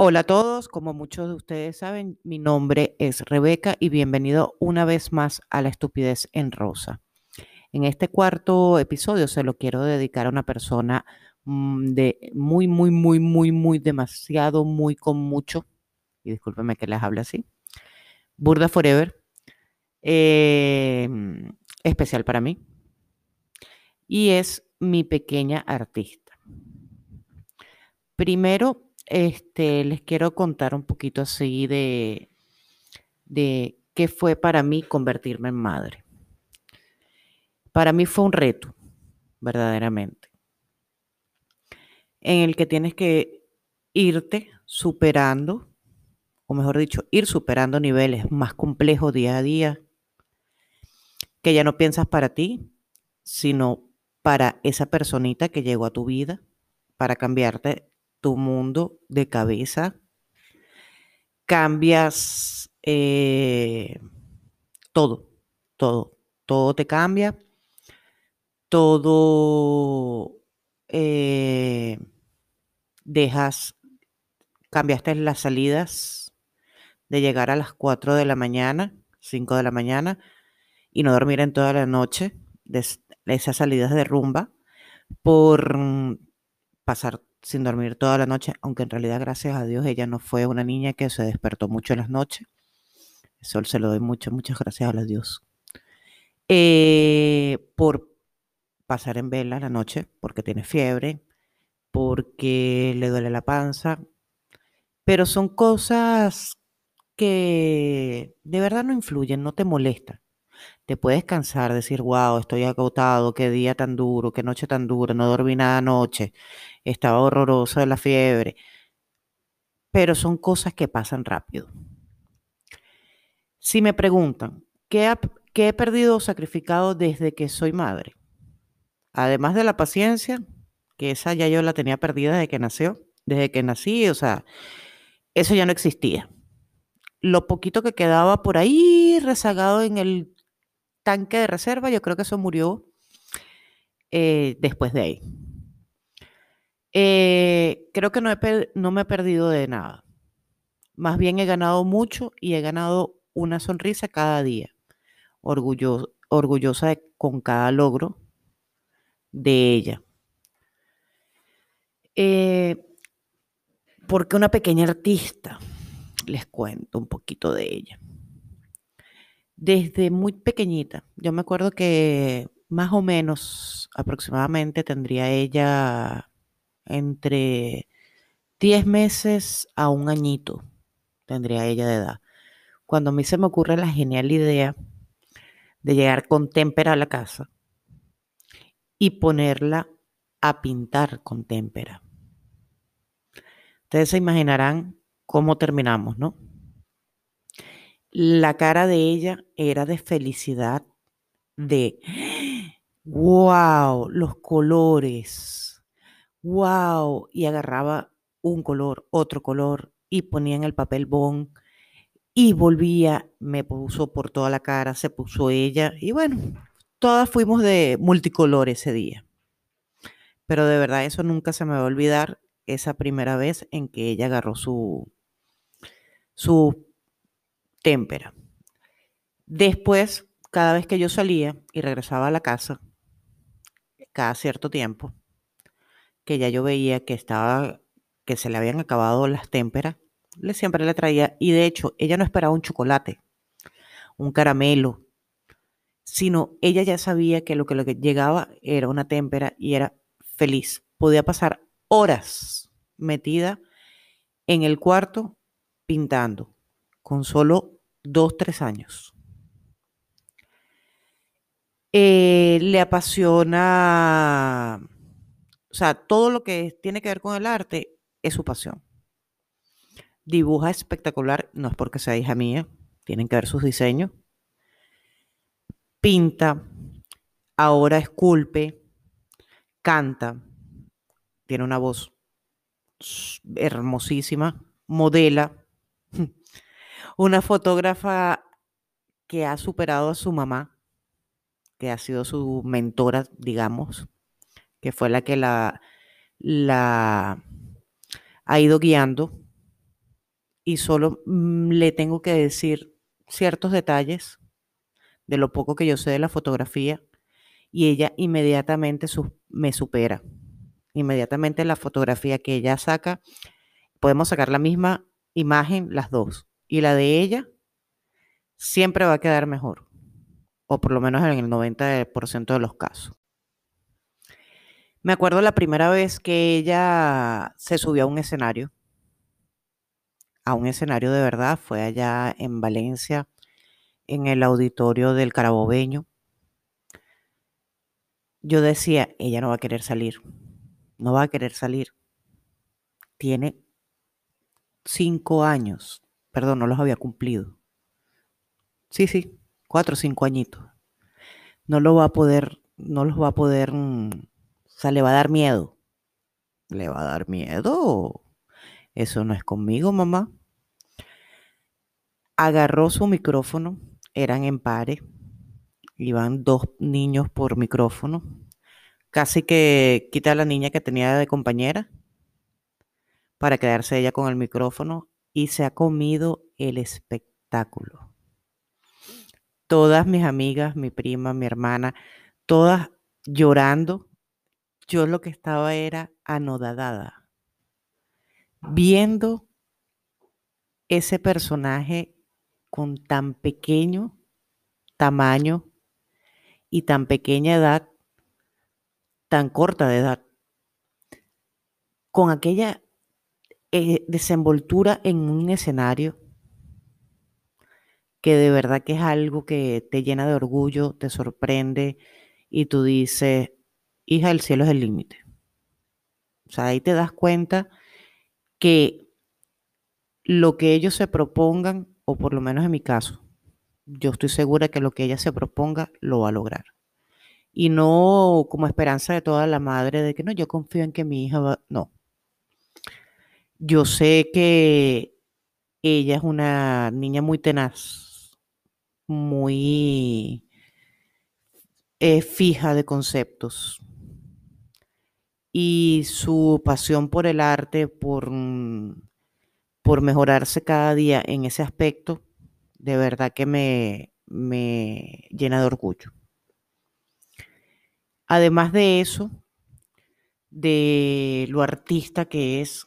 Hola a todos, como muchos de ustedes saben, mi nombre es Rebeca y bienvenido una vez más a La Estupidez en Rosa. En este cuarto episodio se lo quiero dedicar a una persona mm, de muy, muy, muy, muy, muy, demasiado, muy con mucho, y discúlpeme que les hable así, Burda Forever, em, especial para mí, y es mi pequeña artista. Primero, este, les quiero contar un poquito así de, de qué fue para mí convertirme en madre. Para mí fue un reto, verdaderamente, en el que tienes que irte superando, o mejor dicho, ir superando niveles más complejos día a día, que ya no piensas para ti, sino para esa personita que llegó a tu vida, para cambiarte tu mundo de cabeza, cambias eh, todo, todo, todo te cambia, todo eh, dejas, cambiaste las salidas de llegar a las 4 de la mañana, 5 de la mañana, y no dormir en toda la noche, de esas salidas de rumba, por mm, pasar sin dormir toda la noche, aunque en realidad, gracias a Dios, ella no fue una niña que se despertó mucho en las noches. Eso se lo doy mucho, muchas gracias a Dios. Eh, por pasar en vela la noche, porque tiene fiebre, porque le duele la panza, pero son cosas que de verdad no influyen, no te molestan. Te puedes cansar, decir, wow, estoy agotado, qué día tan duro, qué noche tan dura, no dormí nada anoche, estaba horroroso de la fiebre. Pero son cosas que pasan rápido. Si me preguntan, ¿qué, he perdido o sacrificado desde que soy madre? Además de la paciencia, que esa ya yo la tenía perdida desde que nació, desde que nací, o sea, eso ya no existía. Lo poquito que quedaba por ahí rezagado en el tanque de reserva, yo creo que eso murió eh, después de ahí. Eh, creo que no, no me he perdido de nada. Más bien he ganado mucho y he ganado una sonrisa cada día. orgullosa con cada logro de ella. Eh, porque una pequeña artista, les cuento un poquito de ella desde muy pequeñita. Yo me acuerdo que más o menos aproximadamente tendría ella entre 10 meses a un añito, tendría ella de edad. Cuando a mí se me ocurre la genial idea de llegar con témpera a la casa y ponerla a pintar con témpera. Ustedes se imaginarán cómo terminamos, ¿no? La cara de ella era de felicidad, de, wow, los colores, wow, y agarraba un color, otro color, y ponía en el papel bond, y volvía, me puso por toda la cara, se puso ella, y bueno, todas fuimos de multicolor ese día. Pero de verdad eso nunca se me va a olvidar, esa primera vez en que ella agarró su, su témpera. Después, cada vez que yo salía y regresaba a la casa, cada cierto tiempo, que ya yo veía que estaba, que se le habían acabado las témperas, le siempre le traía, y de hecho, ella no esperaba un chocolate, un caramelo, sino ella ya sabía que lo que, lo que llegaba era una témpera y era feliz. Podía pasar horas metida en el cuarto pintando, con solo dos, tres años. Eh, le apasiona, o sea, todo lo que tiene que ver con el arte es su pasión. Dibuja espectacular, no es porque sea hija mía, tienen que ver sus diseños. Pinta, ahora esculpe, canta, tiene una voz hermosísima, modela, una fotógrafa que ha superado a su mamá, que ha sido su mentora, digamos, que fue la que la, ha ido guiando y solo mm, le tengo que decir ciertos detalles de lo poco que yo sé de la fotografía y ella inmediatamente me supera. Inmediatamente la fotografía que ella saca, podemos sacar la misma imagen las dos y la de ella siempre va a quedar mejor, o por lo menos en el 90% de los casos. Me acuerdo la primera vez que ella se subió a un escenario, a un escenario de verdad, fue allá en Valencia, en el auditorio del Carabobeño. Yo decía, ella no va a querer salir, no va a querer salir. Tiene cinco años, perdón, no los había cumplido. Sí, sí, cuatro o cinco añitos. No lo va a poder, no los va a poder, mm, o sea, le va a dar miedo. ¿Le va a dar miedo? Eso no es conmigo, mamá. Agarró su micrófono, eran en pares, iban dos niños por micrófono. Casi que quita a la niña que tenía de compañera para quedarse ella con el micrófono y se ha comido el espectáculo todas mis amigas, mi prima, mi hermana, todas llorando. Yo lo que estaba era anodadada, viendo ese personaje con tan pequeño tamaño y tan pequeña edad, tan corta de edad, con aquella eh, desenvoltura en un escenario que de verdad que es algo que te llena de orgullo, te sorprende y tú dices, hija, el cielo es el límite. O sea, ahí te das cuenta que lo que ellos se propongan, o por lo menos en mi caso, yo estoy segura que lo que ella se proponga lo va a lograr. Y no como esperanza de toda la madre de que no, yo confío en que mi hija va. No. Yo sé que ella es una niña muy tenaz, muy fija de conceptos. Y su pasión por el arte, por, mm, por mejorarse cada día en ese aspecto, de verdad que me, me llena de orgullo. Además de eso, de lo artista que es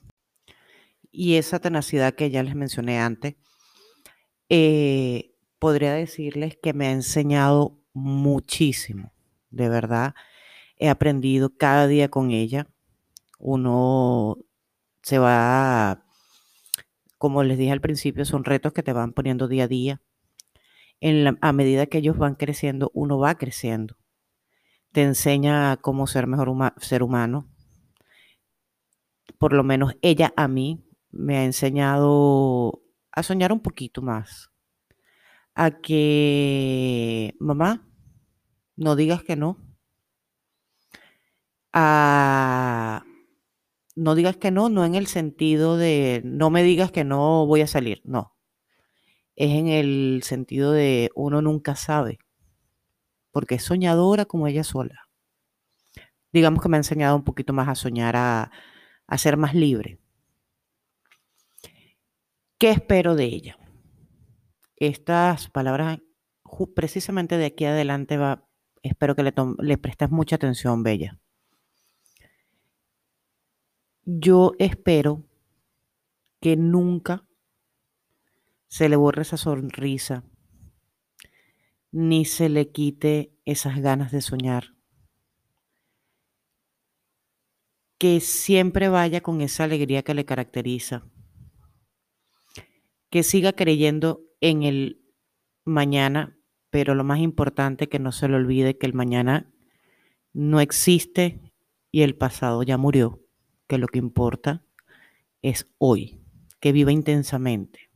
y esa tenacidad que ya les mencioné antes, eh, podría decirles que me ha enseñado muchísimo, de verdad. He aprendido cada día con ella. Uno se va, como les dije al principio, son retos que te van poniendo día a día. En a medida que ellos van creciendo, uno va creciendo. Te enseña cómo ser mejor ser humano. Por lo menos ella a mí me ha enseñado a soñar un poquito más, a que, mamá, no digas que no. A, no digas que no, no en el sentido de no me digas que no voy a salir, no. Es en el sentido de uno nunca sabe, porque es soñadora como ella sola. Digamos que me ha enseñado un poquito más a soñar, a, a ser más libre. ¿Qué espero de ella? estas palabras, precisamente de aquí adelante, va, espero que le, le prestes mucha atención, Bella. Yo espero que nunca se le borre esa sonrisa, ni se le quite esas ganas de soñar. Que siempre vaya con esa alegría que le caracteriza. Que siga creyendo en el mañana, pero lo más importante que no se le olvide que el mañana no existe y el pasado ya murió, que lo que importa es hoy, que viva intensamente.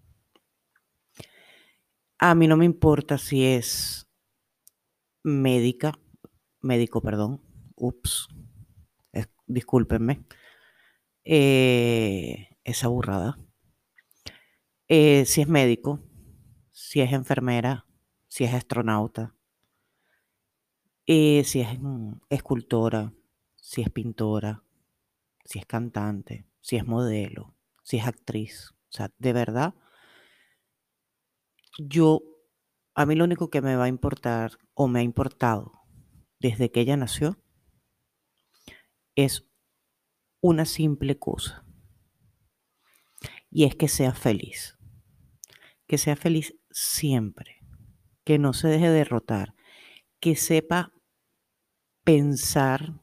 A mí no me importa si es médica, médico, perdón, ups, discúlpenme, eh, esa burrada. Eh, si es médico, si es enfermera, si es astronauta, eh, si es escultora, si es pintora, si es cantante, si es modelo, si es actriz. O sea, de verdad, yo, a mí lo único que me va a importar o me ha importado desde que ella nació es una simple cosa. Y es que sea feliz. Que sea feliz siempre. Que no se deje derrotar. Que sepa pensar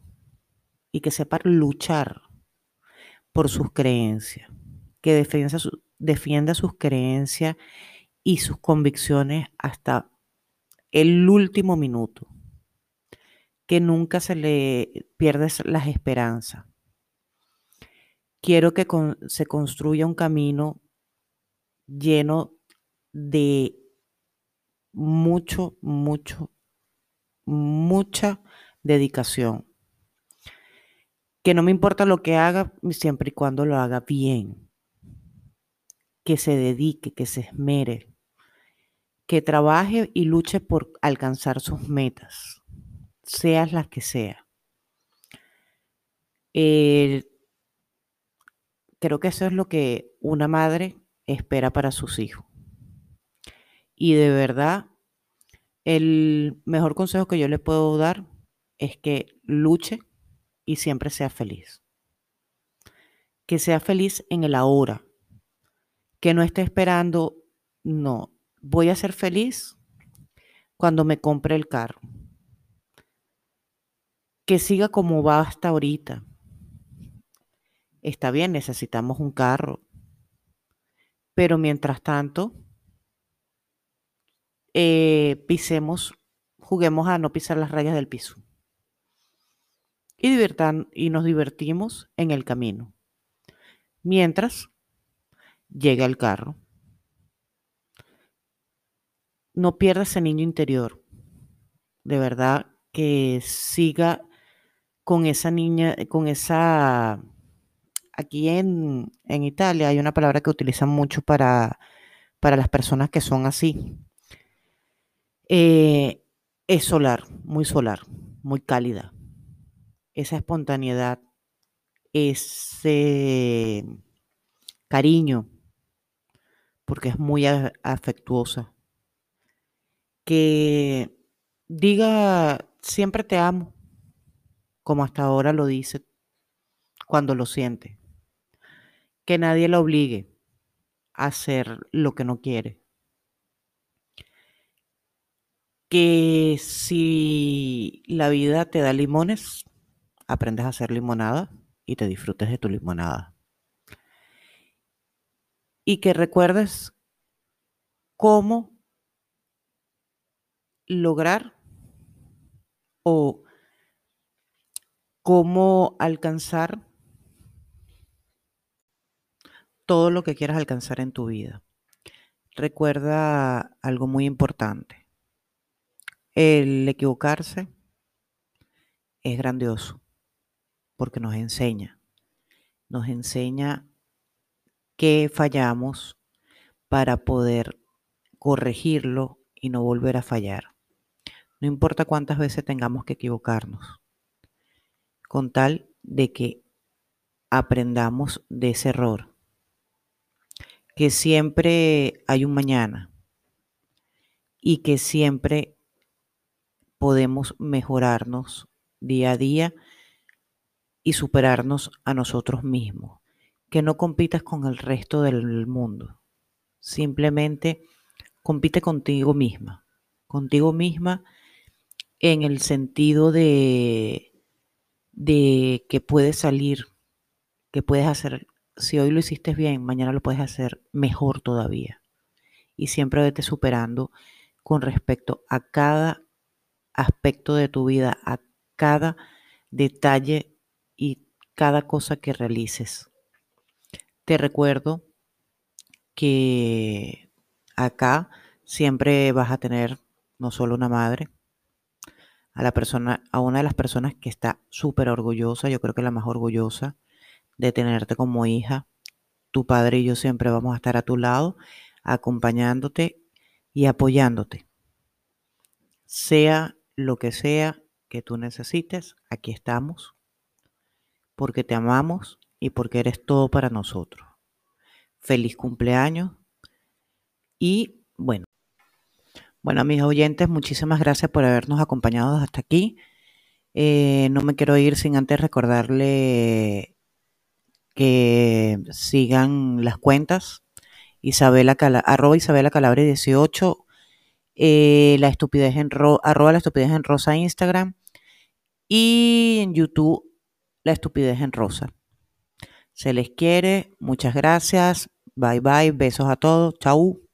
y que sepa luchar por sus creencias. Que defienda, defienda sus creencias y sus convicciones hasta el último minuto. Que nunca se le pierda las esperanzas. Quiero que se construya un camino lleno de mucho, mucho, mucha dedicación. Que no me importa lo que haga siempre y cuando lo haga bien. Que se dedique, que se esmere, que trabaje y luche por alcanzar sus metas, seas las que sea. creo que eso es lo que una madre espera para sus hijos. Y de verdad, el mejor consejo que yo le puedo dar es que luche y siempre sea feliz. Que sea feliz en el ahora. Que no esté esperando, no, voy a ser feliz cuando me compre el carro. Que siga como va hasta ahorita. Está bien, necesitamos un carro. Pero mientras tanto, eh, pisemos, juguemos a no pisar las rayas del piso. Y, divertan, y nos divertimos en el camino. Mientras llega el carro no pierda ese niño interior. De verdad que siga con esa niña, con esa... Aquí en, Italia hay una palabra que utilizan mucho para, para las personas que son así. Eh, es solar, muy solar, muy cálida. Esa espontaneidad, ese cariño, porque es muy afectuosa que diga siempre te amo, como hasta ahora lo dice cuando lo siente. Que nadie la obligue a hacer lo que no quiere. Que si la vida te da limones, aprendes a hacer limonada y te disfrutes de tu limonada. Y que recuerdes cómo lograr o cómo alcanzar todo lo que quieras alcanzar en tu vida. Recuerda algo muy importante. El equivocarse es grandioso porque nos enseña, nos enseña que fallamos para poder corregirlo y no volver a fallar. No importa cuántas veces tengamos que equivocarnos, con tal de que aprendamos de ese error. Que siempre hay un mañana y que siempre podemos mejorarnos día a día y superarnos a nosotros mismos. Que no compitas con el resto del mundo. Simplemente compite contigo misma. Contigo misma en el sentido de, de que puedes salir, que puedes hacer, si hoy lo hiciste bien, mañana lo puedes hacer mejor todavía. Y siempre vete superando con respecto a cada aspecto de tu vida, a cada detalle y cada cosa que realices. Te recuerdo que acá siempre vas a tener no solo una madre, a la persona, a una de las personas que está súper orgullosa, yo creo que la más orgullosa de tenerte como hija. Tu padre y yo siempre vamos a estar a tu lado, acompañándote y apoyándote. Sea lo que sea que tú necesites, aquí estamos, porque te amamos y porque eres todo para nosotros. Feliz cumpleaños y bueno. Bueno, mis oyentes, muchísimas gracias por habernos acompañado hasta aquí. Eh, no me quiero ir sin antes recordarle que sigan las cuentas. Isabela Cala, Isabela Calabre 18, eh, la estupidez en ro, arroba la estupidez en rosa Instagram y en YouTube la estupidez en rosa. Se les quiere, muchas gracias, bye bye, besos a todos, chau.